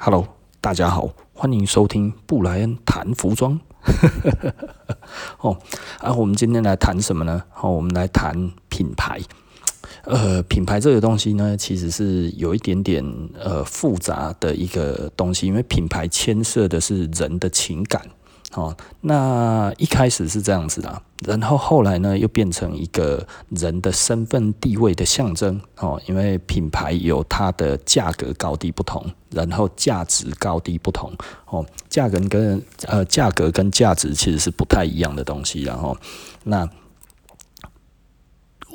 Hello，大家好，欢迎收听布莱恩谈服装。哦，啊，我们今天来谈什么呢？好，我们来谈品牌。呃，品牌这个东西呢，其实是有一点点呃复杂的一个东西，因为品牌牵涉的是人的情感。哦，那一开始是这样子啦，然后后来呢，又变成一个人的身份地位的象征。哦，因为品牌有它的价格高低不同，然后价值高低不同。哦，价格跟呃价格跟价值其实是不太一样的东西。然后那。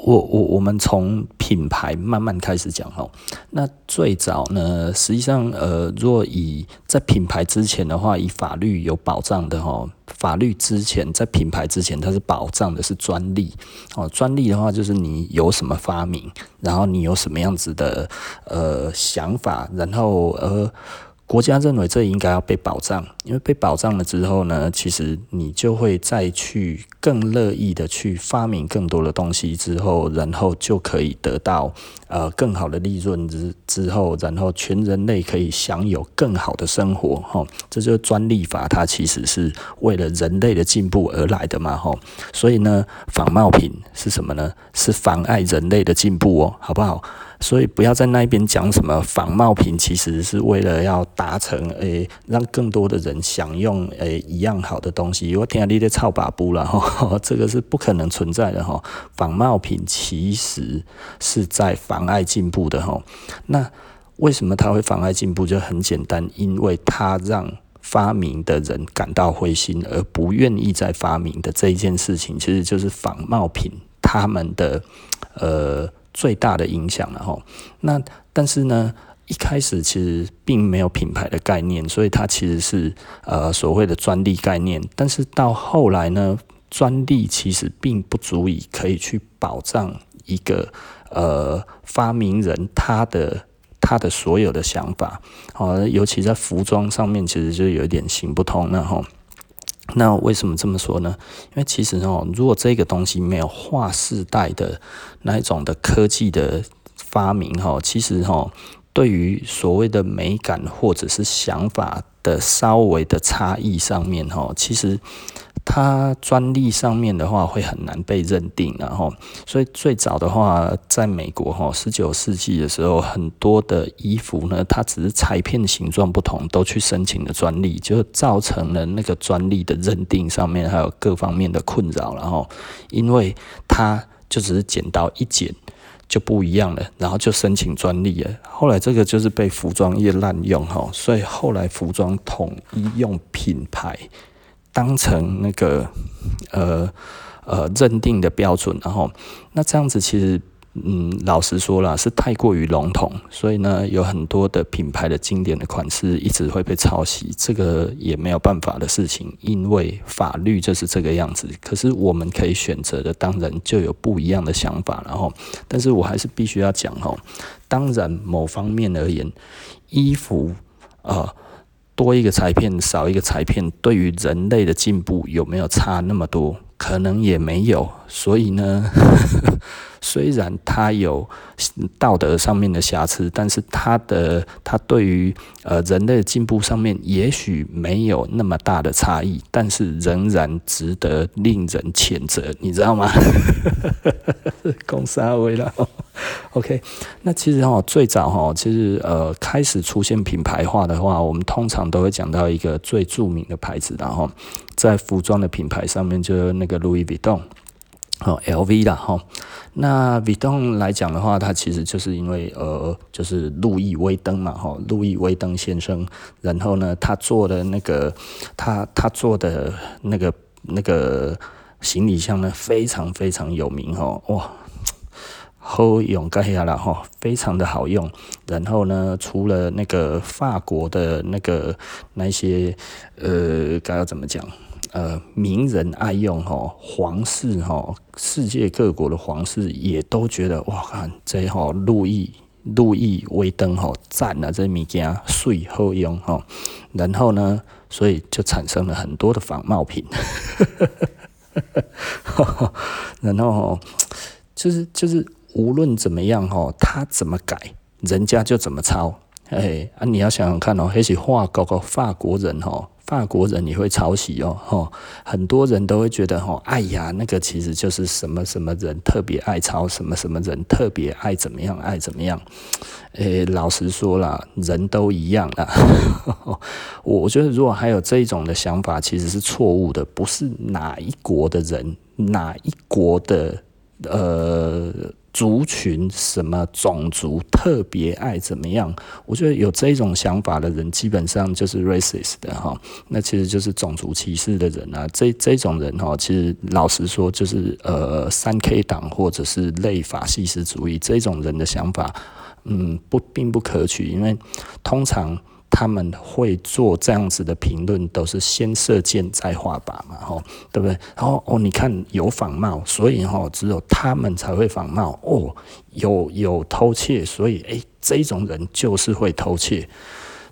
我我我们从品牌慢慢开始讲哈，那最早呢，实际上呃，若以在品牌之前的话，以法律有保障的哈，法律之前在品牌之前，它是保障的是专利哦，专利的话就是你有什么发明，然后你有什么样子的呃想法，然后呃。国家认为这应该要被保障，因为被保障了之后呢，其实你就会再去更乐意的去发明更多的东西之后，然后就可以得到呃更好的利润之之后，然后全人类可以享有更好的生活哈。这就是专利法，它其实是为了人类的进步而来的嘛哈。所以呢，仿冒品是什么呢？是妨碍人类的进步哦，好不好？所以不要在那边讲什么仿冒品，其实是为了要达成诶、让更多的人享用诶、一样好的东西。我听你的臭把布了哈，这个是不可能存在的哈。仿冒品其实是在妨碍进步的哈。那为什么它会妨碍进步？就很简单，因为它让发明的人感到灰心，而不愿意再发明的这一件事情，其实就是仿冒品他们的呃。最大的影响了哈，那但是呢，一开始其实并没有品牌的概念，所以它其实是呃所谓的专利概念。但是到后来呢，专利其实并不足以可以去保障一个呃发明人他的他的所有的想法，好，尤其在服装上面，其实就有一点行不通了哈。那为什么这么说呢？因为其实哦，如果这个东西没有划时代的那一种的科技的发明哈，其实哈，对于所谓的美感或者是想法的稍微的差异上面哈，其实。它专利上面的话会很难被认定，然后，所以最早的话，在美国哈，十九世纪的时候，很多的衣服呢，它只是裁片形状不同，都去申请了专利，就造成了那个专利的认定上面还有各方面的困扰，然后，因为它就只是剪刀一剪就不一样了，然后就申请专利了，后来这个就是被服装业滥用哈，所以后来服装统一用品牌。当成那个呃呃认定的标准，然后那这样子其实嗯老实说了是太过于笼统，所以呢有很多的品牌的经典的款式一直会被抄袭，这个也没有办法的事情，因为法律就是这个样子。可是我们可以选择的，当然就有不一样的想法，然后但是我还是必须要讲哦，当然某方面而言，衣服啊。多一个裁片，少一个裁片，对于人类的进步有没有差那么多？可能也没有。所以呢，虽然它有道德上面的瑕疵，但是它的它对于呃人类的进步上面也许没有那么大的差异，但是仍然值得令人谴责，你知道吗？公司阿威了。OK，那其实哈，最早哈，其实呃，开始出现品牌化的话，我们通常都会讲到一个最著名的牌子，然后在服装的品牌上面，就是那个 Louis Vuitton，哦，LV 啦哈。那 Vito 来讲的话，它其实就是因为呃，就是路易威登嘛，哈，路易威登先生，然后呢，他做的那个，他他做的那个那个行李箱呢，非常非常有名哈，哇。好用盖下了哈，非常的好用。然后呢，除了那个法国的那个那些呃，该要怎么讲？呃，名人爱用哈，皇室哈，世界各国的皇室也都觉得哇，看这哈路易路易威登哈赞啊，这物件水好用哈。然后呢，所以就产生了很多的仿冒品。然后就是就是。无论怎么样哈，他怎么改，人家就怎么抄。哎、啊，你要想想看哦，还是法国个法国人哦。法国人也会抄袭哦，吼，很多人都会觉得吼，哎呀，那个其实就是什么什么人特别爱抄，什么什么人特别爱怎么样，爱怎么样。诶，老实说啦，人都一样啦。我觉得如果还有这种的想法，其实是错误的，不是哪一国的人，哪一国的呃。族群什么种族特别爱怎么样？我觉得有这种想法的人，基本上就是 racist 的哈。那其实就是种族歧视的人啊。这这种人哈，其实老实说，就是呃三 K 党或者是类法西斯主义这种人的想法，嗯，不并不可取，因为通常。他们会做这样子的评论，都是先射箭再画靶嘛，吼，对不对？然后哦，你看有仿冒，所以哈，只有他们才会仿冒。哦，有有偷窃，所以诶，这种人就是会偷窃。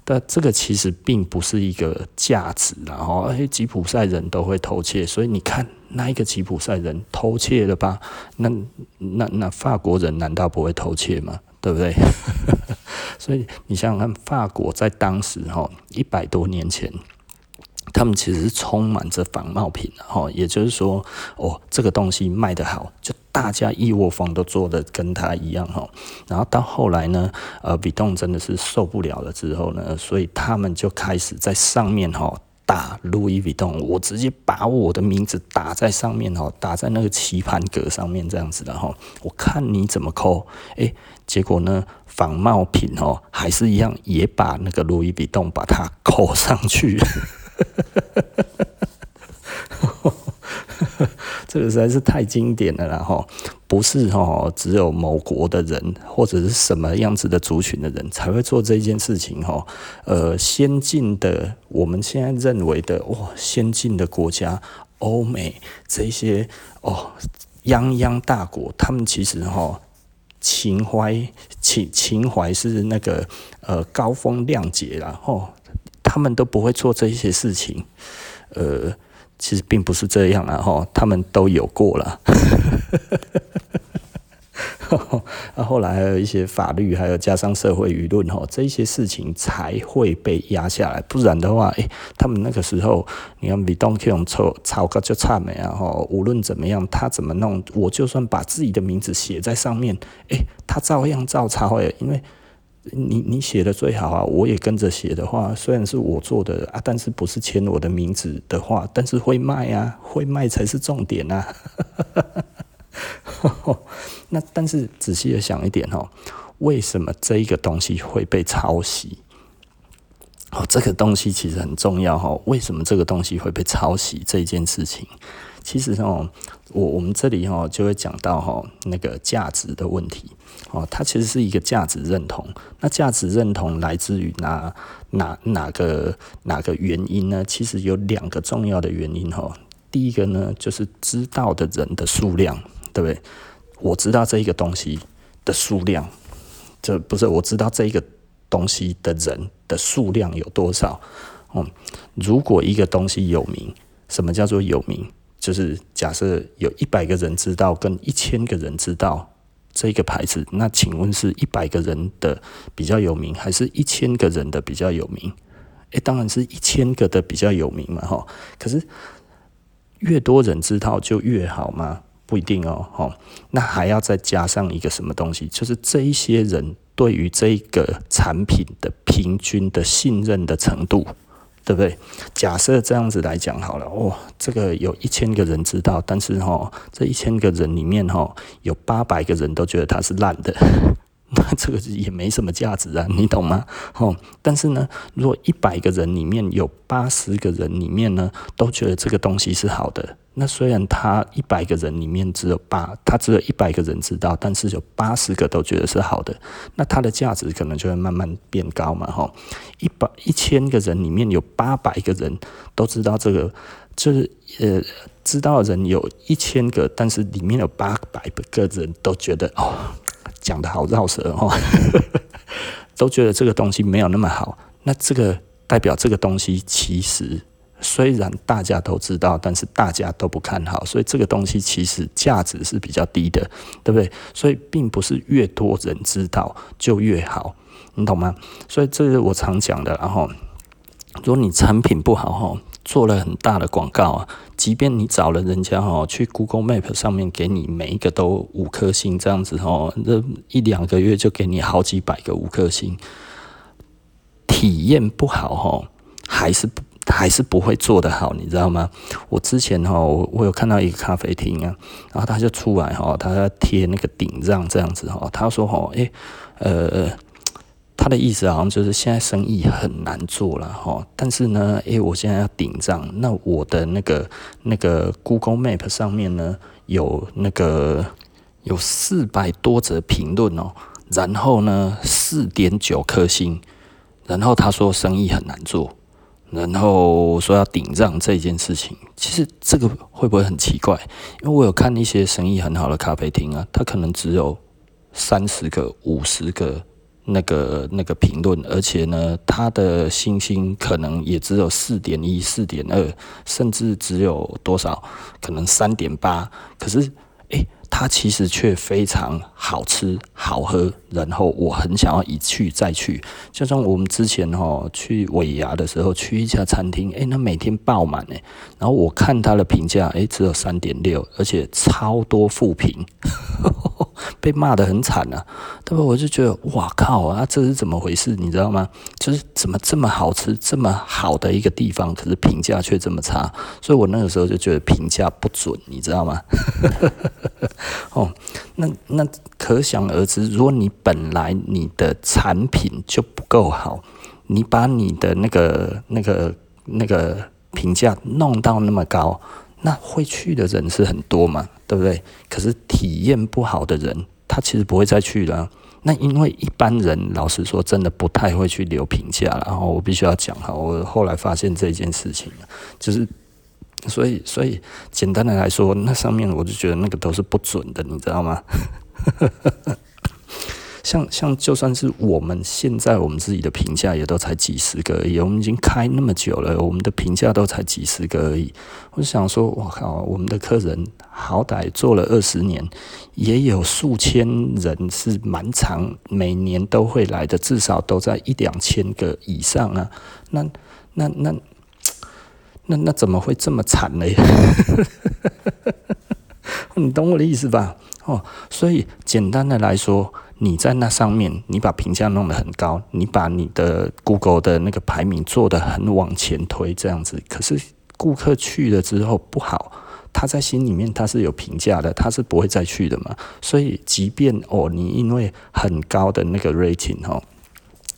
但这个其实并不是一个价值，然后诶，吉普赛人都会偷窃，所以你看那一个吉普赛人偷窃了吧？那那那法国人难道不会偷窃吗？对不对？所以你想想看，法国在当时哈一百多年前，他们其实是充满着仿冒品的哈。也就是说，哦，这个东西卖得好，就大家一窝蜂都做的跟他一样哈。然后到后来呢，呃，比动真的是受不了了之后呢，所以他们就开始在上面哈。打路易比动，我直接把我的名字打在上面哦，打在那个棋盘格上面这样子的哈，我看你怎么扣，诶，结果呢，仿冒品哦，还是一样，也把那个路易比动把它扣上去。这个实在是太经典了，然后不是哈，只有某国的人或者是什么样子的族群的人才会做这件事情哈。呃，先进的我们现在认为的哇，先进的国家，欧美这些哦，泱泱大国，他们其实哈情怀情情怀是那个呃高风亮节然后他们都不会做这些事情，呃。其实并不是这样啊，哈，他们都有过了。那 后来还有一些法律，还有加上社会舆论，哈，这些事情才会被压下来。不然的话，诶，他们那个时候，你看比东克用抄抄个就差没啊，哈，无论怎么样，他怎么弄，我就算把自己的名字写在上面，诶，他照样照抄诶，因为。你你写的最好啊，我也跟着写的话，虽然是我做的啊，但是不是签我的名字的话，但是会卖啊，会卖才是重点啊。那但是仔细的想一点哦，为什么这一个东西会被抄袭？哦，这个东西其实很重要哈。为什么这个东西会被抄袭这件事情？其实哦，我我们这里哦就会讲到哈那个价值的问题哦，它其实是一个价值认同。那价值认同来自于哪哪哪个哪个原因呢？其实有两个重要的原因哈。第一个呢，就是知道的人的数量，对不对？我知道这一个东西的数量，这不是我知道这一个东西的人的数量有多少？嗯，如果一个东西有名，什么叫做有名？就是假设有一百个人知道，跟一千个人知道这个牌子，那请问是一百个人的比较有名，还是一千个人的比较有名？诶，当然是一千个的比较有名嘛，哈。可是越多人知道就越好吗？不一定哦，哈。那还要再加上一个什么东西？就是这一些人对于这个产品的平均的信任的程度。对不对？假设这样子来讲好了，哦，这个有一千个人知道，但是哈，这一千个人里面哈，有八百个人都觉得它是烂的，那这个也没什么价值啊，你懂吗？哦，但是呢，如果一百个人里面有八十个人里面呢，都觉得这个东西是好的。那虽然他一百个人里面只有八，他只有一百个人知道，但是有八十个都觉得是好的，那它的价值可能就会慢慢变高嘛，吼，一百一千个人里面有八百个人都知道这个，就是呃，知道的人有一千个，但是里面有八百个人都觉得哦，讲得好绕舌哦，都觉得这个东西没有那么好，那这个代表这个东西其实。虽然大家都知道，但是大家都不看好，所以这个东西其实价值是比较低的，对不对？所以并不是越多人知道就越好。你懂吗？所以这是我常讲的。然后，如果你产品不好哈，做了很大的广告啊，即便你找了人家哦去 Google Map 上面给你每一个都五颗星这样子哦，这一两个月就给你好几百个五颗星，体验不好哈，还是。还是不会做得好，你知道吗？我之前哈，我有看到一个咖啡厅啊，然后他就出来哈，他在贴那个顶让这样子哈，他说哈，诶，呃，他的意思好像就是现在生意很难做了哈，但是呢，诶，我现在要顶账，那我的那个那个 Google Map 上面呢，有那个有四百多则评论哦，然后呢，四点九颗星，然后他说生意很难做。然后说要顶账这件事情，其实这个会不会很奇怪？因为我有看一些生意很好的咖啡厅啊，它可能只有三十个、五十个那个那个评论，而且呢，它的星星可能也只有四点一、四点二，甚至只有多少？可能三点八。可是，诶。它其实却非常好吃、好喝，然后我很想要一去再去。就像我们之前哈去尾牙的时候，去一家餐厅，诶，那每天爆满诶，然后我看它的评价，诶，只有三点六，而且超多负评。被骂得很惨啊，对吧？我就觉得哇靠啊，这是怎么回事？你知道吗？就是怎么这么好吃、这么好的一个地方，可是评价却这么差，所以我那个时候就觉得评价不准，你知道吗？哦，那那可想而知，如果你本来你的产品就不够好，你把你的那个那个那个评价弄到那么高。那会去的人是很多嘛，对不对？可是体验不好的人，他其实不会再去了。那因为一般人老实说，真的不太会去留评价。然后我必须要讲哈，我后来发现这件事情，就是所以所以简单的来说，那上面我就觉得那个都是不准的，你知道吗？像像就算是我们现在我们自己的评价也都才几十个而已，我们已经开那么久了，我们的评价都才几十个而已。我想说，我靠，我们的客人好歹做了二十年，也有数千人是蛮长，每年都会来的，至少都在一两千个以上啊。那那那 那那怎么会这么惨呢？你懂我的意思吧？哦，所以简单的来说。你在那上面，你把评价弄得很高，你把你的 Google 的那个排名做得很往前推，这样子。可是顾客去了之后不好，他在心里面他是有评价的，他是不会再去的嘛。所以，即便哦，你因为很高的那个 rating 哦，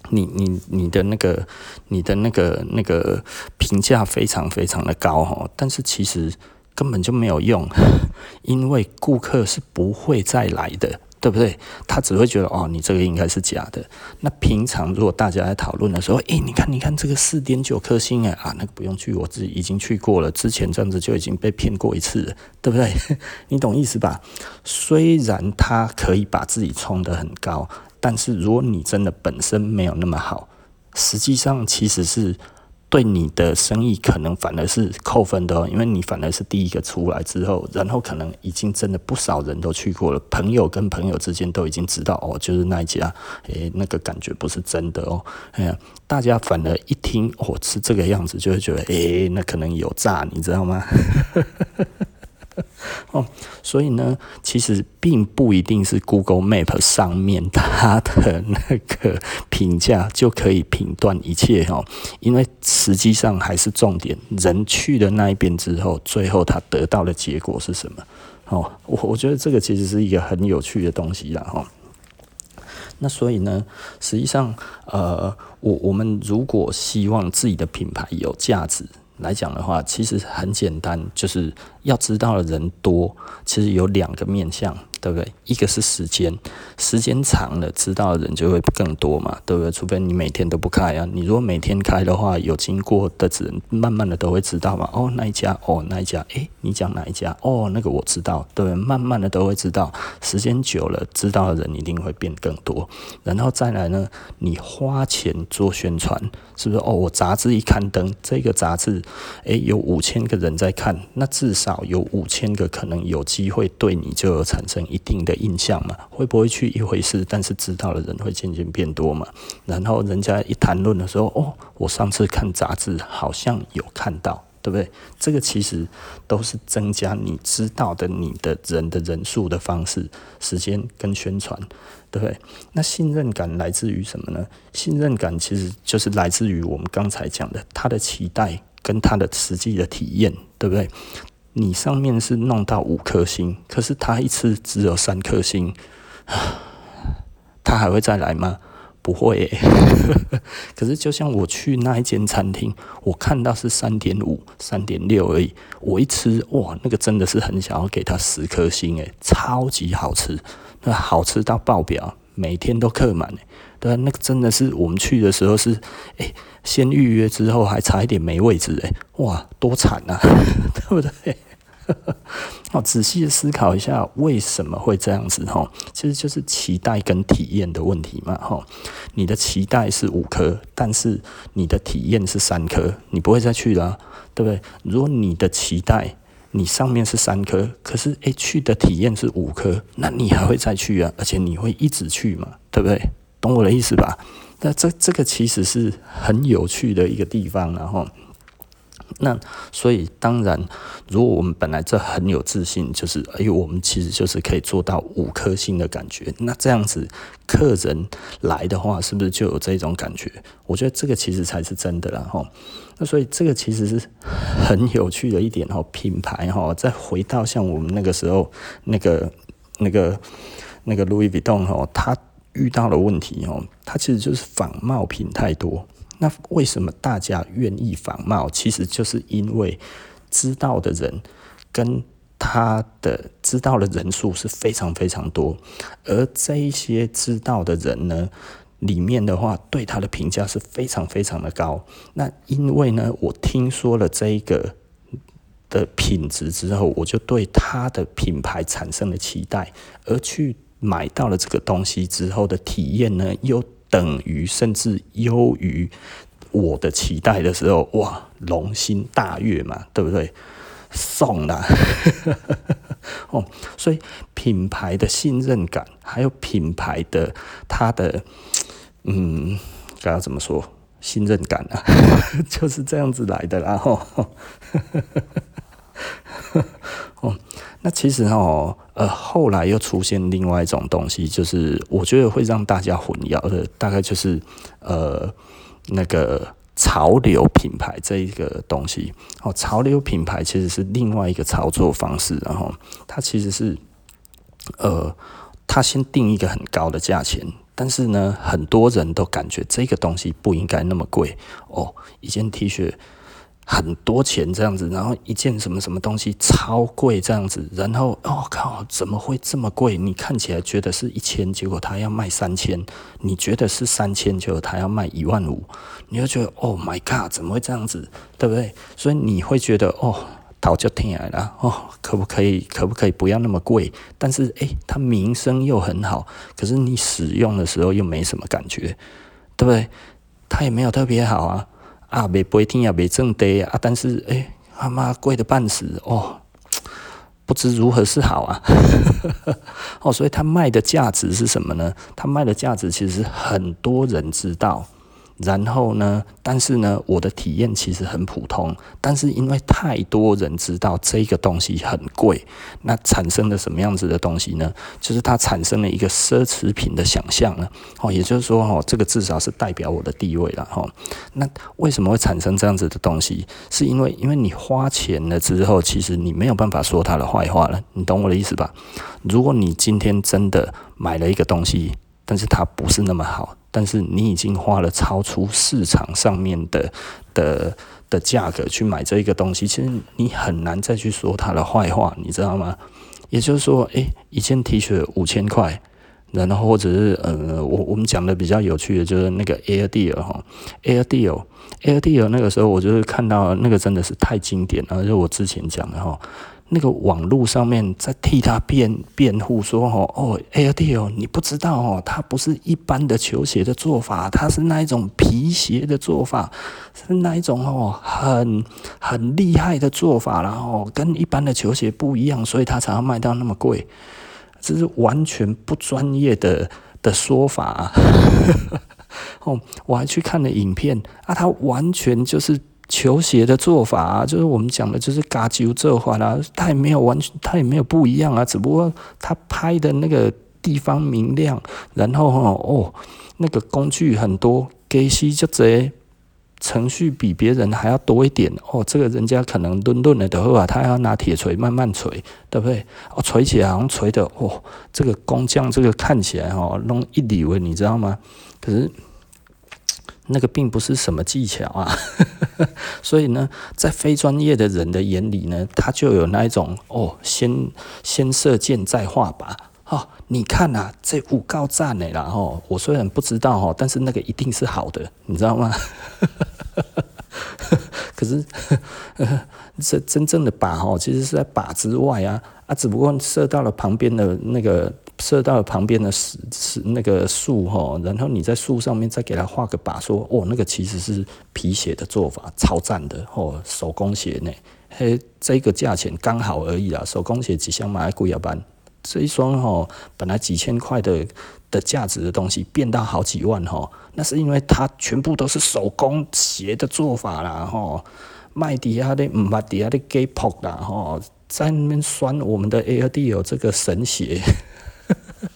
你你你的那个你的那个那个评价非常非常的高哦，但是其实根本就没有用，因为顾客是不会再来的。对不对？他只会觉得哦，你这个应该是假的。那平常如果大家在讨论的时候，诶，你看，你看这个四点九颗星诶，啊，那个不用去，我自己已经去过了，之前这样子就已经被骗过一次了，对不对？你懂意思吧？虽然他可以把自己冲得很高，但是如果你真的本身没有那么好，实际上其实是。对你的生意可能反而是扣分的哦，因为你反而是第一个出来之后，然后可能已经真的不少人都去过了，朋友跟朋友之间都已经知道哦，就是那一家，诶，那个感觉不是真的哦，哎，大家反而一听哦是这个样子，就会觉得诶，那可能有诈，你知道吗？哦，所以呢，其实并不一定是 Google Map 上面它的那个评价就可以评断一切哦，因为实际上还是重点，人去了那一边之后，最后他得到的结果是什么？哦，我我觉得这个其实是一个很有趣的东西啦哈。那所以呢，实际上，呃，我我们如果希望自己的品牌有价值来讲的话，其实很简单，就是。要知道的人多，其实有两个面向，对不对？一个是时间，时间长了，知道的人就会更多嘛，对不对？除非你每天都不开啊，你如果每天开的话，有经过的人慢慢的都会知道嘛。哦，那一家，哦，那一家，诶，你讲哪一家？哦，那个我知道，对不对？慢慢的都会知道，时间久了，知道的人一定会变更多。然后再来呢，你花钱做宣传，是不是？哦，我杂志一刊登，这个杂志，诶，有五千个人在看，那至少。有五千个可能有机会对你就有产生一定的印象嘛，会不会去一回事，但是知道的人会渐渐变多嘛。然后人家一谈论的时候，哦，我上次看杂志好像有看到，对不对？这个其实都是增加你知道的你的人的人数的方式、时间跟宣传，对不对？那信任感来自于什么呢？信任感其实就是来自于我们刚才讲的他的期待跟他的实际的体验，对不对？你上面是弄到五颗星，可是他一次只有三颗星，他还会再来吗？不会欸。可是就像我去那一间餐厅，我看到是三点五、三点六而已，我一吃哇，那个真的是很想要给他十颗星诶，超级好吃，那好吃到爆表，每天都客满诶，对啊，那个真的是我们去的时候是诶。欸先预约之后还差一点没位置诶，哇，多惨啊，对不对？好，仔细的思考一下，为什么会这样子？哈，其实就是期待跟体验的问题嘛。哈，你的期待是五颗，但是你的体验是三颗，你不会再去了，对不对？如果你的期待你上面是三颗，可是诶，去的体验是五颗，那你还会再去啊？而且你会一直去嘛？对不对？懂我的意思吧？那这这个其实是很有趣的一个地方，然后，那所以当然，如果我们本来这很有自信，就是哎呦，我们其实就是可以做到五颗星的感觉，那这样子客人来的话，是不是就有这种感觉？我觉得这个其实才是真的啦，哈。那所以这个其实是很有趣的一点哈，品牌哈，再回到像我们那个时候那个那个那个 Louis Vuitton 哈，它。遇到的问题哦，它其实就是仿冒品太多。那为什么大家愿意仿冒？其实就是因为知道的人跟他的知道的人数是非常非常多，而这一些知道的人呢，里面的话对他的评价是非常非常的高。那因为呢，我听说了这一个的品质之后，我就对他的品牌产生了期待，而去。买到了这个东西之后的体验呢，又等于甚至优于我的期待的时候，哇，龙心大悦嘛，对不对？送啦，哦，所以品牌的信任感，还有品牌的它的，嗯，该要怎么说？信任感啊，就是这样子来的啦，然后。哦，那其实哦，呃，后来又出现另外一种东西，就是我觉得会让大家混淆的，大概就是呃，那个潮流品牌这一个东西。哦，潮流品牌其实是另外一个操作方式，然后它其实是呃，它先定一个很高的价钱，但是呢，很多人都感觉这个东西不应该那么贵哦，一件 T 恤。很多钱这样子，然后一件什么什么东西超贵这样子，然后哦靠，怎么会这么贵？你看起来觉得是一千，结果他要卖三千；你觉得是三千，结果他要卖一万五，你就觉得 Oh my God，怎么会这样子？对不对？所以你会觉得哦，头就疼了哦，可不可以？可不可以不要那么贵？但是诶，它名声又很好，可是你使用的时候又没什么感觉，对不对？它也没有特别好啊。啊，没不一定要没正对啊，但是诶，他妈贵的半死哦，不知如何是好啊，哦，所以他卖的价值是什么呢？他卖的价值其实很多人知道。然后呢，但是呢，我的体验其实很普通，但是因为太多人知道这个东西很贵，那产生了什么样子的东西呢？就是它产生了一个奢侈品的想象了。哦，也就是说，哦，这个至少是代表我的地位了。哈，那为什么会产生这样子的东西？是因为，因为你花钱了之后，其实你没有办法说它的坏话了。你懂我的意思吧？如果你今天真的买了一个东西，但是它不是那么好。但是你已经花了超出市场上面的的的价格去买这一个东西，其实你很难再去说它的坏话，你知道吗？也就是说，诶，一件 T 恤五千块，然后或者是呃，我我们讲的比较有趣的就是那个 Air Deal 哈，Air Deal，Air Deal 那个时候我就是看到那个真的是太经典了，就我之前讲的哈。那个网络上面在替他辩辩护说：“哦哦，AirD 哦你不知道哦，它不是一般的球鞋的做法，它是那一种皮鞋的做法，是那一种哦，很很厉害的做法，然后跟一般的球鞋不一样，所以它才要卖到那么贵。这是完全不专业的的说法啊。哦，我还去看了影片啊，他完全就是球鞋的做法啊，就是我们讲的就是嘎啾做法啦，他也没有完全，他也没有不一样啊，只不过他拍的那个地方明亮，然后哦，那个工具很多，给西就这程序比别人还要多一点哦，这个人家可能顿顿的的话，他要拿铁锤慢慢锤，对不对？哦，锤起来好像锤的哦，这个工匠这个看起来哦，弄一里文，你知道吗？可是。那个并不是什么技巧啊，所以呢，在非专业的人的眼里呢，他就有那一种哦，先先射箭再画靶，哦，你看呐、啊，这五高赞的啦，吼，我虽然不知道哈，但是那个一定是好的，你知道吗？可是 这真正的靶哈，其实是在靶之外啊，啊，只不过射到了旁边的那个。射到旁边的是是那个树哈，然后你在树上面再给它画个靶，说哦，那个其实是皮鞋的做法，超赞的哦，手工鞋呢，嘿，这个价钱刚好而已啦，手工鞋几箱买贵要办，这一双哈本来几千块的的价值的东西变到好几万哈，那是因为它全部都是手工鞋的做法啦哈，卖底下的唔卖底下的给破啦哈，在那边酸我们的 Air D 有这个神鞋。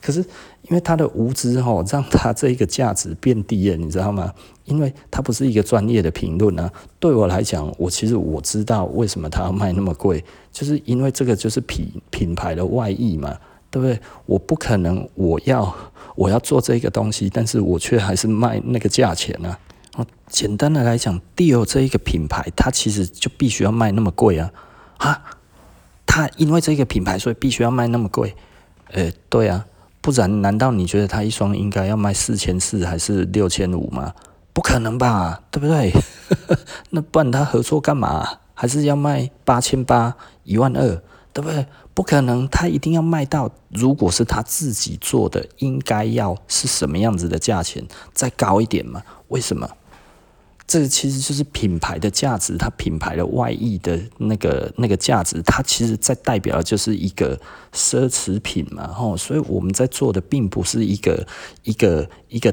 可是，因为他的无知吼，让他这一个价值变低了，你知道吗？因为他不是一个专业的评论啊。对我来讲，我其实我知道为什么他要卖那么贵，就是因为这个就是品品牌的外溢嘛，对不对？我不可能我要我要做这个东西，但是我却还是卖那个价钱啊。简单的来讲，Dior 这一个品牌，它其实就必须要卖那么贵啊啊！他因为这个品牌，所以必须要卖那么贵。呃，对啊，不然难道你觉得他一双应该要卖四千四还是六千五吗？不可能吧，对不对？那不然他合作干嘛？还是要卖八千八、一万二，对不对？不可能，他一定要卖到，如果是他自己做的，应该要是什么样子的价钱，再高一点嘛？为什么？这其实就是品牌的价值，它品牌的外溢的那个那个价值，它其实在代表的就是一个奢侈品嘛，吼，所以我们在做的并不是一个一个一个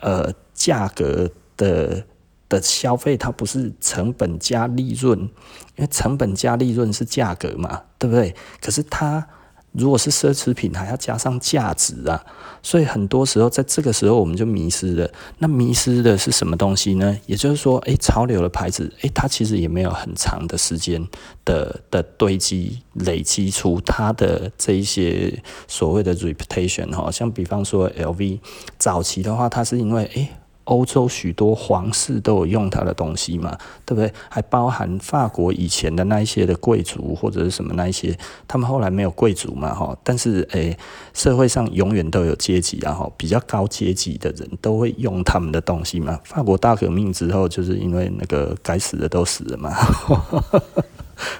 呃价格的的消费，它不是成本加利润，因为成本加利润是价格嘛，对不对？可是它。如果是奢侈品，还要加上价值啊，所以很多时候在这个时候我们就迷失了。那迷失的是什么东西呢？也就是说，诶，潮流的牌子，诶，它其实也没有很长的时间的的堆积累积出它的这一些所谓的 reputation 哈，像比方说 LV，早期的话，它是因为诶。欧洲许多皇室都有用它的东西嘛，对不对？还包含法国以前的那一些的贵族或者是什么那一些，他们后来没有贵族嘛，哈。但是诶、社会上永远都有阶级，然后比较高阶级的人都会用他们的东西嘛。法国大革命之后，就是因为那个该死的都死了嘛，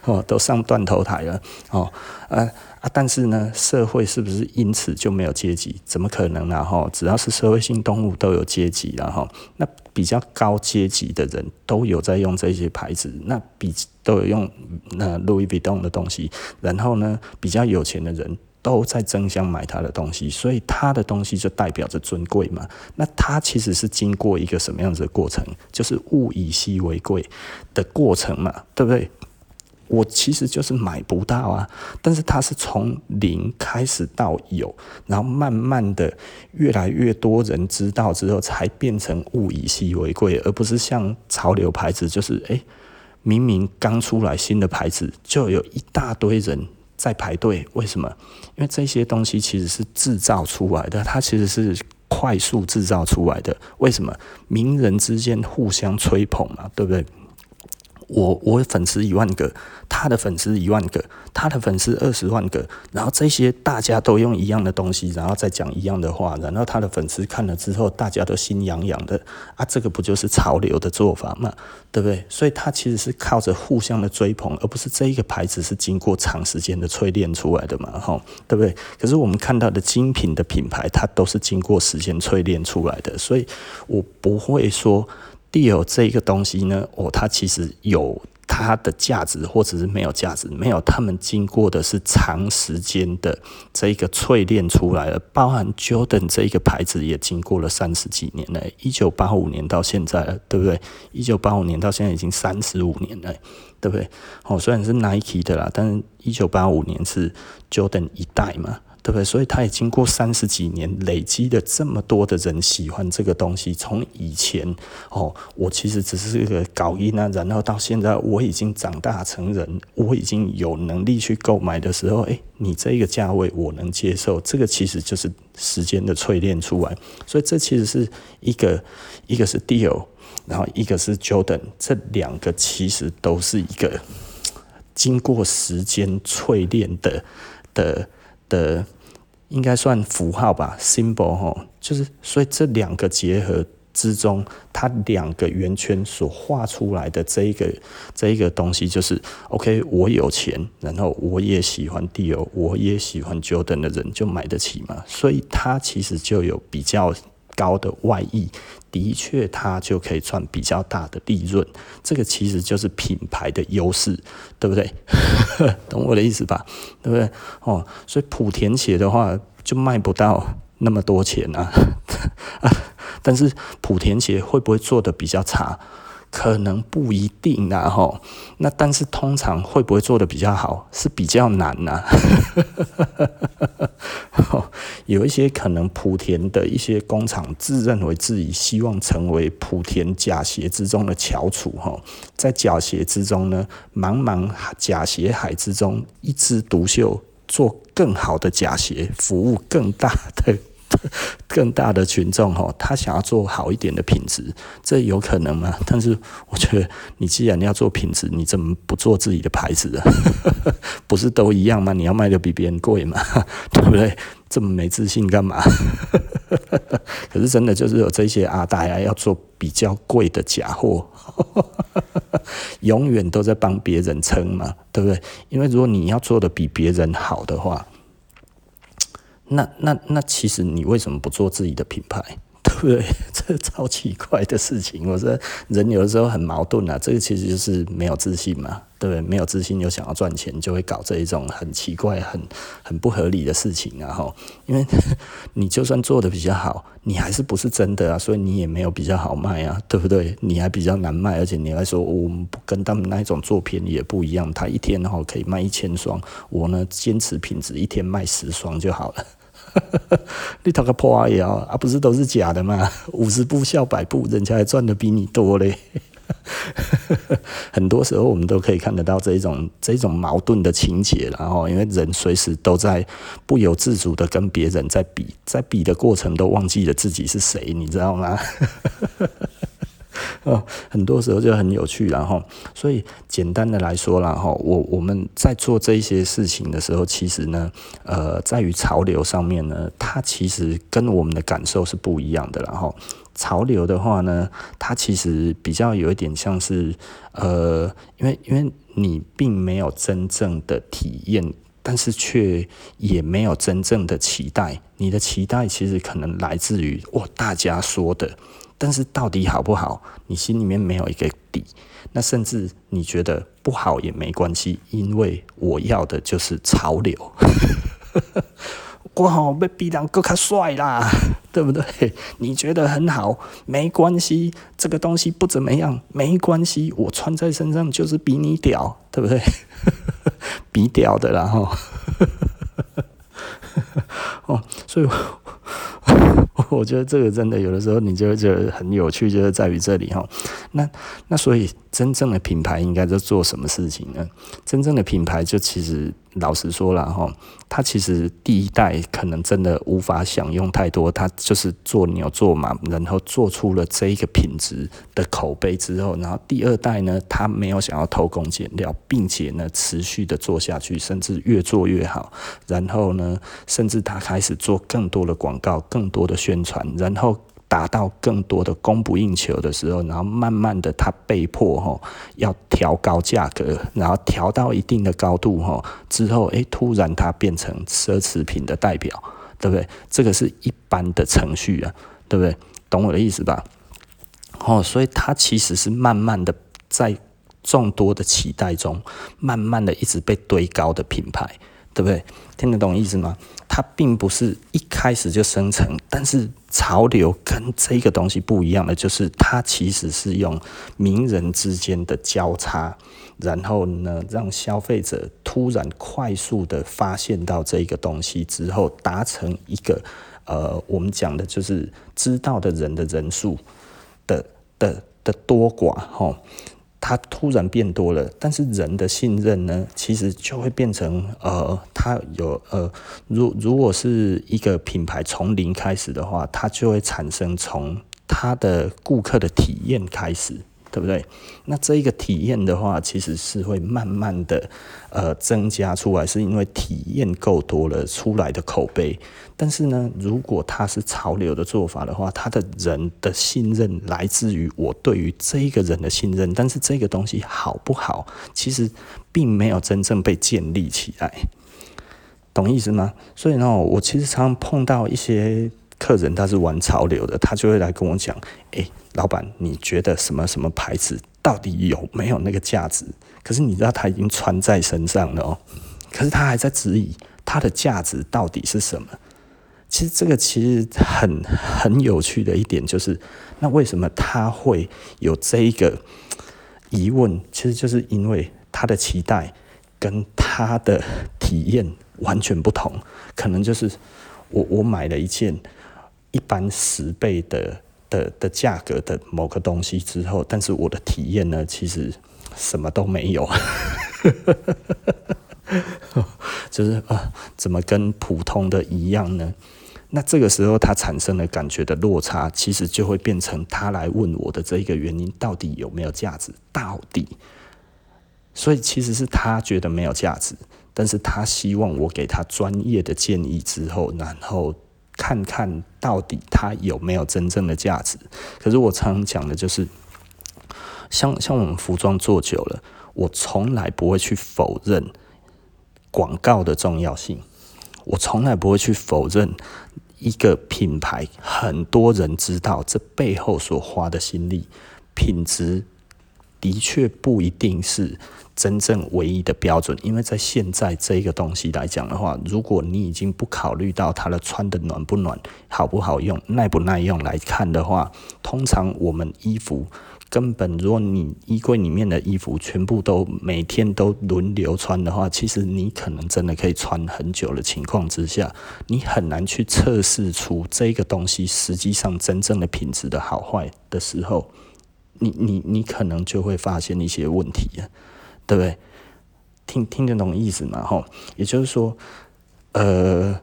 哦，都上断头台了，哦，呃。但是呢，社会是不是因此就没有阶级？怎么可能呢？哈，只要是社会性动物都有阶级，然后那比较高阶级的人都有在用这些牌子，那比都有用那 Louis Vuitton 的东西，然后呢，比较有钱的人都在争相买他的东西，所以他的东西就代表着尊贵嘛。那他其实是经过一个什么样子的过程？就是物以稀为贵的过程嘛，对不对？我其实就是买不到啊，但是它是从零开始到有，然后慢慢的越来越多人知道之后，才变成物以稀为贵，而不是像潮流牌子，就是诶，明明刚出来新的牌子，就有一大堆人在排队，为什么？因为这些东西其实是制造出来的，它其实是快速制造出来的，为什么？名人之间互相吹捧嘛，对不对？我我粉丝一万个，他的粉丝一万个，他的粉丝二十万个，然后这些大家都用一样的东西，然后再讲一样的话，然后他的粉丝看了之后，大家都心痒痒的啊，这个不就是潮流的做法吗，对不对？所以他其实是靠着互相的追捧，而不是这一个牌子是经过长时间的淬炼出来的嘛，哈，对不对？可是我们看到的精品的品牌，它都是经过时间淬炼出来的，所以我不会说。Dior 这个东西呢，哦，它其实有它的价值或者是没有价值，没有，他们经过的是长时间的这一个淬炼出来的，包含 Jordan 这一个牌子也经过了三十几年了，一九八五年到现在了，对不对？一九八五年到现在已经三十五年了，对不对？哦，虽然是 Nike 的啦，但是一九八五年是 Jordan 一代嘛。对不对？所以他也经过三十几年累积的这么多的人喜欢这个东西。从以前哦，我其实只是一个搞音啊，然后到现在我已经长大成人，我已经有能力去购买的时候，哎，你这个价位我能接受。这个其实就是时间的淬炼出来。所以这其实是一个，一个是 deal，然后一个是 Jordan，这两个其实都是一个经过时间淬炼的的的。应该算符号吧，symbol 哈，就是所以这两个结合之中，它两个圆圈所画出来的这一个这一个东西，就是 OK，我有钱，然后我也喜欢 Dior，我也喜欢 Jordan 的人就买得起嘛，所以它其实就有比较高的外溢，的确它就可以赚比较大的利润，这个其实就是品牌的优势，对不对？懂我的意思吧？对不对？哦，所以莆田鞋的话就卖不到那么多钱啊，但是莆田鞋会不会做的比较差？可能不一定啊，吼。那但是通常会不会做得比较好？是比较难呐、啊。有一些可能莆田的一些工厂自认为自己希望成为莆田假鞋之中的翘楚，吼，在假鞋之中呢，茫茫假鞋海之中一枝独秀，做更好的假鞋，服务更大的。更大的群众哈，他想要做好一点的品质，这有可能吗？但是我觉得，你既然要做品质，你怎么不做自己的牌子啊？不是都一样吗？你要卖的比别人贵嘛，对不对？这么没自信干嘛？可是真的就是有这些阿呆啊，要做比较贵的假货，永远都在帮别人撑嘛，对不对？因为如果你要做的比别人好的话。那那那，其实你为什么不做自己的品牌？对不对？这超奇怪的事情。我说人有的时候很矛盾啊，这个其实就是没有自信嘛，对不对？没有自信又想要赚钱，就会搞这一种很奇怪、很很不合理的事情啊！哈，因为 你就算做的比较好，你还是不是真的啊，所以你也没有比较好卖啊，对不对？你还比较难卖，而且你还说我们跟他们那一种做便宜也不一样，他一天哈可以卖一千双，我呢坚持品质，一天卖十双就好了。你讨个破啊啊，不是都是假的吗？五十步笑百步，人家还赚的比你多嘞。很多时候我们都可以看得到这一种这一种矛盾的情节，然后因为人随时都在不由自主的跟别人在比，在比的过程都忘记了自己是谁，你知道吗？呃，很多时候就很有趣，然后，所以简单的来说，然后我我们在做这些事情的时候，其实呢，呃，在于潮流上面呢，它其实跟我们的感受是不一样的。然后，潮流的话呢，它其实比较有一点像是，呃，因为因为你并没有真正的体验，但是却也没有真正的期待。你的期待其实可能来自于哇，大家说的。但是到底好不好？你心里面没有一个底，那甚至你觉得不好也没关系，因为我要的就是潮流。我好被比人更加帅啦，对不对？你觉得很好，没关系，这个东西不怎么样，没关系，我穿在身上就是比你屌，对不对？比屌的啦，然后哦，所以。我觉得这个真的有的时候你就会觉得很有趣，就是在于这里哈。那那所以真正的品牌应该在做什么事情呢？真正的品牌就其实。老实说了哈，他其实第一代可能真的无法享用太多，他就是做牛做马，然后做出了这一个品质的口碑之后，然后第二代呢，他没有想要偷工减料，并且呢持续的做下去，甚至越做越好，然后呢，甚至他开始做更多的广告，更多的宣传，然后。达到更多的供不应求的时候，然后慢慢的它被迫哈要调高价格，然后调到一定的高度哈之后，诶，突然它变成奢侈品的代表，对不对？这个是一般的程序啊，对不对？懂我的意思吧？哦，所以它其实是慢慢的在众多的期待中，慢慢的一直被堆高的品牌，对不对？听得懂意思吗？它并不是一开始就生成，但是潮流跟这个东西不一样的，就是它其实是用名人之间的交叉，然后呢，让消费者突然快速的发现到这个东西之后，达成一个呃，我们讲的就是知道的人的人数的的的多寡，吼。它突然变多了，但是人的信任呢，其实就会变成呃，它有呃，如如果是一个品牌从零开始的话，它就会产生从它的顾客的体验开始。对不对？那这一个体验的话，其实是会慢慢的呃增加出来，是因为体验够多了出来的口碑。但是呢，如果它是潮流的做法的话，他的人的信任来自于我对于这一个人的信任，但是这个东西好不好，其实并没有真正被建立起来，懂意思吗？所以呢，我其实常常碰到一些客人，他是玩潮流的，他就会来跟我讲，哎。老板，你觉得什么什么牌子到底有没有那个价值？可是你知道他已经穿在身上了哦，可是他还在质疑它的价值到底是什么？其实这个其实很很有趣的一点就是，那为什么他会有这一个疑问？其实就是因为他的期待跟他的体验完全不同，可能就是我我买了一件一般十倍的。的的价格的某个东西之后，但是我的体验呢，其实什么都没有，就是啊、怎么跟普通的一样呢？那这个时候他产生的感觉的落差，其实就会变成他来问我的这一个原因，到底有没有价值？到底，所以其实是他觉得没有价值，但是他希望我给他专业的建议之后，然后。看看到底它有没有真正的价值？可是我常常讲的就是，像像我们服装做久了，我从来不会去否认广告的重要性，我从来不会去否认一个品牌很多人知道这背后所花的心力，品质的确不一定是。真正唯一的标准，因为在现在这个东西来讲的话，如果你已经不考虑到它的穿的暖不暖、好不好用、耐不耐用来看的话，通常我们衣服根本，如果你衣柜里面的衣服全部都每天都轮流穿的话，其实你可能真的可以穿很久的情况之下，你很难去测试出这个东西实际上真正的品质的好坏的时候，你你你可能就会发现一些问题啊。对不对？听听得懂意思吗？吼，也就是说，呃，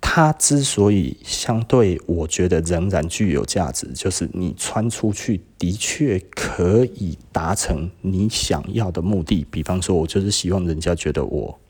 它之所以相对，我觉得仍然具有价值，就是你穿出去的确可以达成你想要的目的。比方说，我就是希望人家觉得我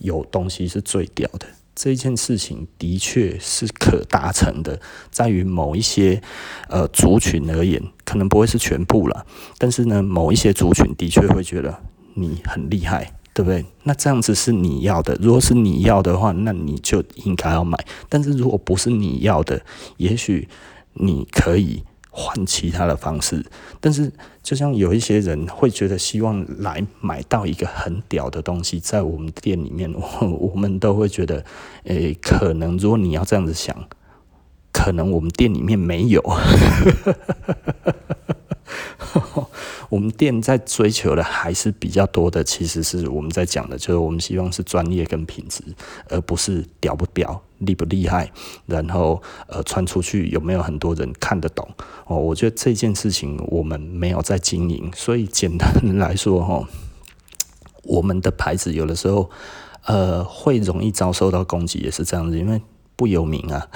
有东西是最屌的，这件事情的确是可达成的。在于某一些呃族群而言。可能不会是全部了，但是呢，某一些族群的确会觉得你很厉害，对不对？那这样子是你要的，如果是你要的话，那你就应该要买。但是如果不是你要的，也许你可以换其他的方式。但是就像有一些人会觉得希望来买到一个很屌的东西，在我们店里面，我 我们都会觉得，诶，可能如果你要这样子想。可能我们店里面没有，我们店在追求的还是比较多的，其实是我们在讲的，就是我们希望是专业跟品质，而不是屌不屌、厉不厉害，然后呃穿出去有没有很多人看得懂哦。我觉得这件事情我们没有在经营，所以简单来说哈，我们的牌子有的时候呃会容易遭受到攻击，也是这样子，因为。不有名啊，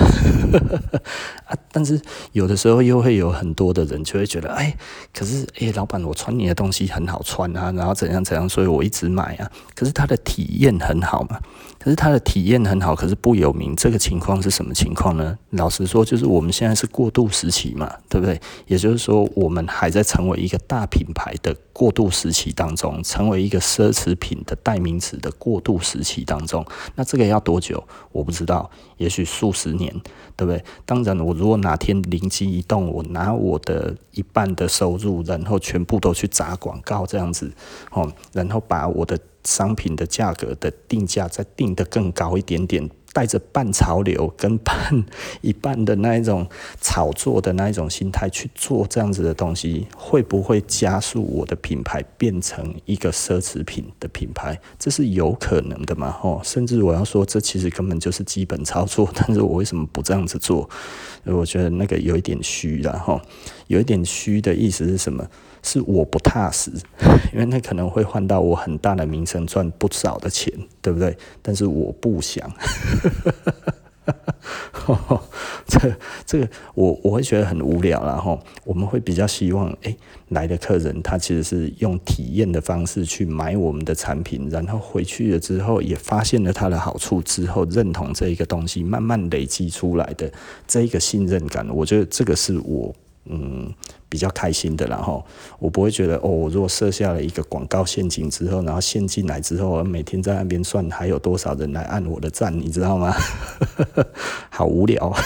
啊！但是有的时候又会有很多的人就会觉得，哎，可是哎，老板，我穿你的东西很好穿啊，然后怎样怎样，所以我一直买啊。可是他的体验很好嘛，可是他的体验很好，可是不有名，这个情况是什么情况呢？老实说，就是我们现在是过渡时期嘛，对不对？也就是说，我们还在成为一个大品牌的过渡时期当中，成为一个奢侈品的代名词的过渡时期当中。那这个要多久？我不知道。也许数十年，对不对？当然，我如果哪天灵机一动，我拿我的一半的收入，然后全部都去砸广告这样子，哦，然后把我的商品的价格的定价再定得更高一点点。带着半潮流跟半一半的那一种炒作的那一种心态去做这样子的东西，会不会加速我的品牌变成一个奢侈品的品牌？这是有可能的嘛？吼，甚至我要说，这其实根本就是基本操作。但是我为什么不这样子做？我觉得那个有一点虚了，吼，有一点虚的意思是什么？是我不踏实，因为那可能会换到我很大的名声，赚不少的钱，对不对？但是我不想，这这个我我会觉得很无聊，然后我们会比较希望，哎，来的客人他其实是用体验的方式去买我们的产品，然后回去了之后也发现了它的好处之后，认同这一个东西，慢慢累积出来的这一个信任感，我觉得这个是我。嗯，比较开心的，然后我不会觉得哦，我如果设下了一个广告陷阱之后，然后陷进来之后，我每天在那边算还有多少人来按我的赞，你知道吗？好无聊。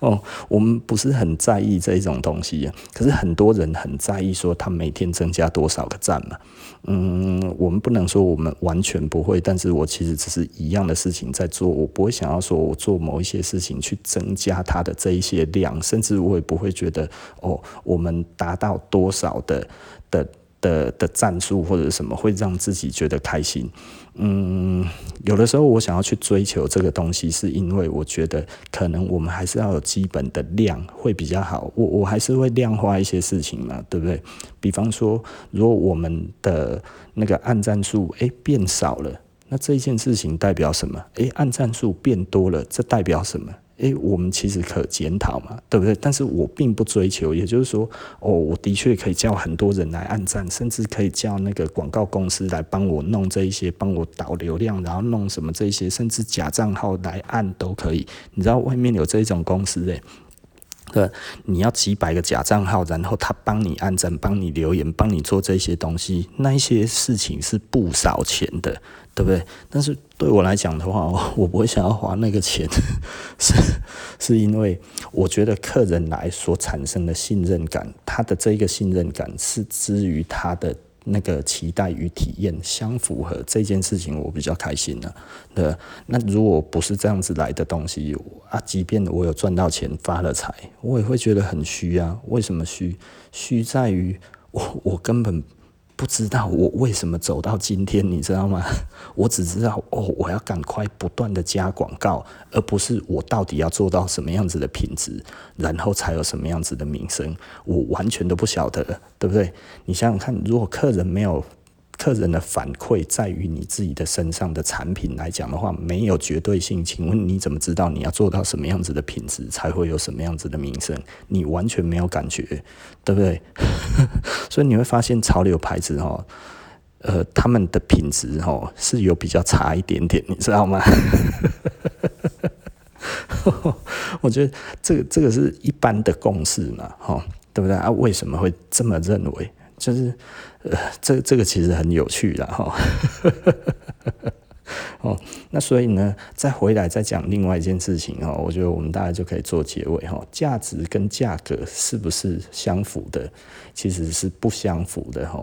哦，我们不是很在意这一种东西，可是很多人很在意，说他每天增加多少个赞嘛。嗯，我们不能说我们完全不会，但是我其实只是一样的事情在做，我不会想要说我做某一些事情去增加它的这一些量，甚至我也不会觉得哦，我们达到多少的的。的的战术或者什么会让自己觉得开心，嗯，有的时候我想要去追求这个东西，是因为我觉得可能我们还是要有基本的量会比较好。我我还是会量化一些事情嘛，对不对？比方说，如果我们的那个暗战术诶变少了，那这一件事情代表什么？诶，暗战术变多了，这代表什么？诶，我们其实可检讨嘛，对不对？但是我并不追求，也就是说，哦，我的确可以叫很多人来按赞，甚至可以叫那个广告公司来帮我弄这一些，帮我导流量，然后弄什么这些，甚至假账号来按都可以。你知道外面有这种公司诶，对，你要几百个假账号，然后他帮你按赞，帮你留言，帮你做这些东西，那一些事情是不少钱的。对不对？但是对我来讲的话，我不会想要花那个钱，是是因为我觉得客人来所产生的信任感，他的这个信任感是基于他的那个期待与体验相符合这件事情，我比较开心了。对，那如果不是这样子来的东西啊，即便我有赚到钱发了财，我也会觉得很虚啊。为什么虚？虚在于我我根本。不知道我为什么走到今天，你知道吗？我只知道哦，我要赶快不断的加广告，而不是我到底要做到什么样子的品质，然后才有什么样子的名声，我完全都不晓得，对不对？你想想看，如果客人没有。客人的反馈在于你自己的身上的产品来讲的话，没有绝对性。请问你怎么知道你要做到什么样子的品质，才会有什么样子的名声？你完全没有感觉，对不对？所以你会发现潮流牌子哦，呃，他们的品质哦是有比较差一点点，你知道吗？我觉得这个这个是一般的共识嘛，哈，对不对啊？为什么会这么认为？就是，呃，这这个其实很有趣的哈，哦，那所以呢，再回来再讲另外一件事情哈，我觉得我们大家就可以做结尾哈，价值跟价格是不是相符的？其实是不相符的哈。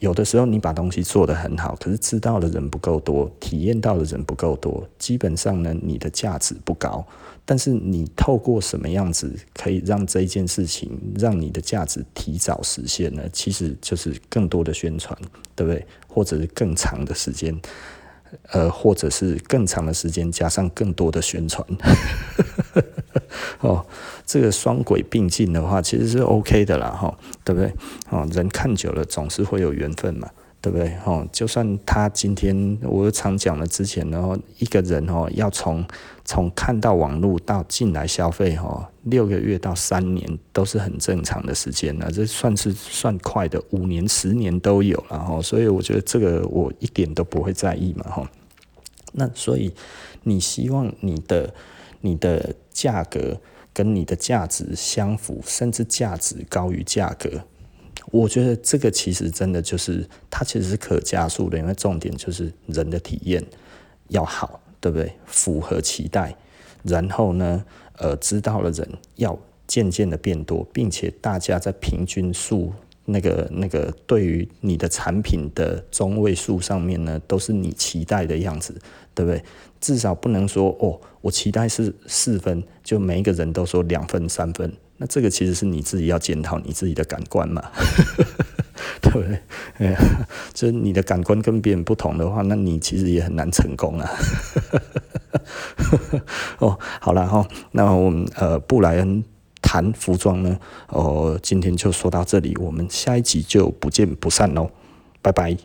有的时候你把东西做得很好，可是知道的人不够多，体验到的人不够多，基本上呢，你的价值不高。但是你透过什么样子可以让这一件事情让你的价值提早实现呢？其实就是更多的宣传，对不对？或者是更长的时间，呃，或者是更长的时间加上更多的宣传。哦，这个双轨并进的话，其实是 OK 的啦，哈，对不对？哦，人看久了总是会有缘分嘛。对不对？哦，就算他今天，我常讲了之前，然后一个人哦，要从从看到网络到进来消费，哦，六个月到三年都是很正常的时间了，这算是算快的，五年、十年都有了哈。所以我觉得这个我一点都不会在意嘛，哈。那所以你希望你的你的价格跟你的价值相符，甚至价值高于价格。我觉得这个其实真的就是它其实是可加速的，因为重点就是人的体验要好，对不对？符合期待，然后呢，呃，知道了人要渐渐的变多，并且大家在平均数那个那个对于你的产品的中位数上面呢，都是你期待的样子，对不对？至少不能说哦，我期待是四分，就每一个人都说两分、三分，那这个其实是你自己要检讨你自己的感官嘛。对不对？哎，就是你的感官跟别人不同的话，那你其实也很难成功啊。哦，好了哈，那我们呃布莱恩谈服装呢，哦，今天就说到这里，我们下一集就不见不散喽，拜拜。